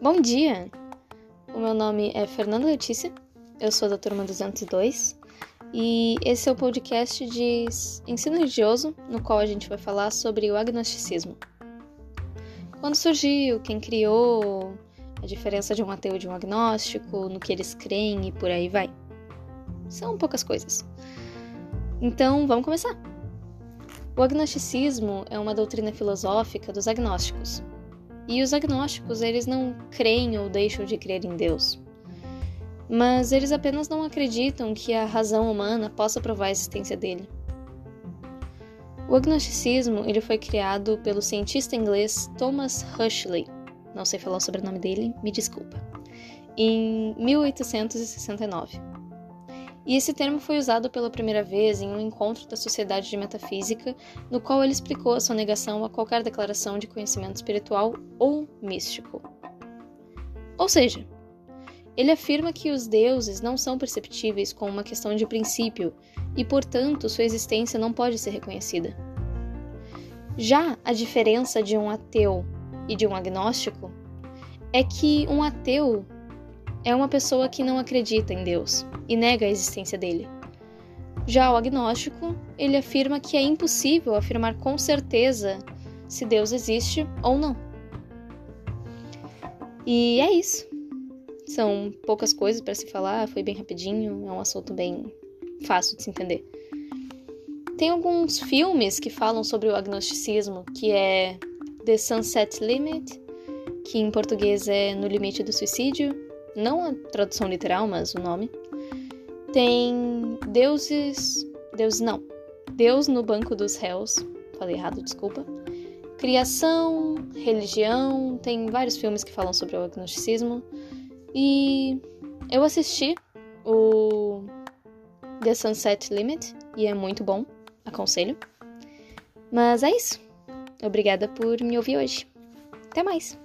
Bom dia! O meu nome é Fernanda Letícia, eu sou da turma 202 e esse é o podcast de ensino religioso no qual a gente vai falar sobre o agnosticismo. Quando surgiu, quem criou, a diferença de um ateu de um agnóstico, no que eles creem e por aí vai. São poucas coisas. Então, vamos começar! O agnosticismo é uma doutrina filosófica dos agnósticos, e os agnósticos, eles não creem ou deixam de crer em Deus. Mas eles apenas não acreditam que a razão humana possa provar a existência dele. O agnosticismo ele foi criado pelo cientista inglês Thomas Huxley, não sei falar o sobrenome dele, me desculpa, em 1869. E esse termo foi usado pela primeira vez em um encontro da Sociedade de Metafísica, no qual ele explicou a sua negação a qualquer declaração de conhecimento espiritual ou místico. Ou seja, ele afirma que os deuses não são perceptíveis como uma questão de princípio e, portanto, sua existência não pode ser reconhecida. Já a diferença de um ateu e de um agnóstico é que um ateu é uma pessoa que não acredita em Deus e nega a existência dele. Já o agnóstico, ele afirma que é impossível afirmar com certeza se Deus existe ou não. E é isso. São poucas coisas para se falar, foi bem rapidinho, é um assunto bem fácil de se entender. Tem alguns filmes que falam sobre o agnosticismo, que é The Sunset Limit, que em português é No Limite do Suicídio, não a tradução literal, mas o nome. Tem deuses. Deus não. Deus no banco dos réus. Falei errado, desculpa. Criação, religião, tem vários filmes que falam sobre o agnosticismo. E eu assisti o The Sunset Limit e é muito bom, aconselho. Mas é isso. Obrigada por me ouvir hoje. Até mais!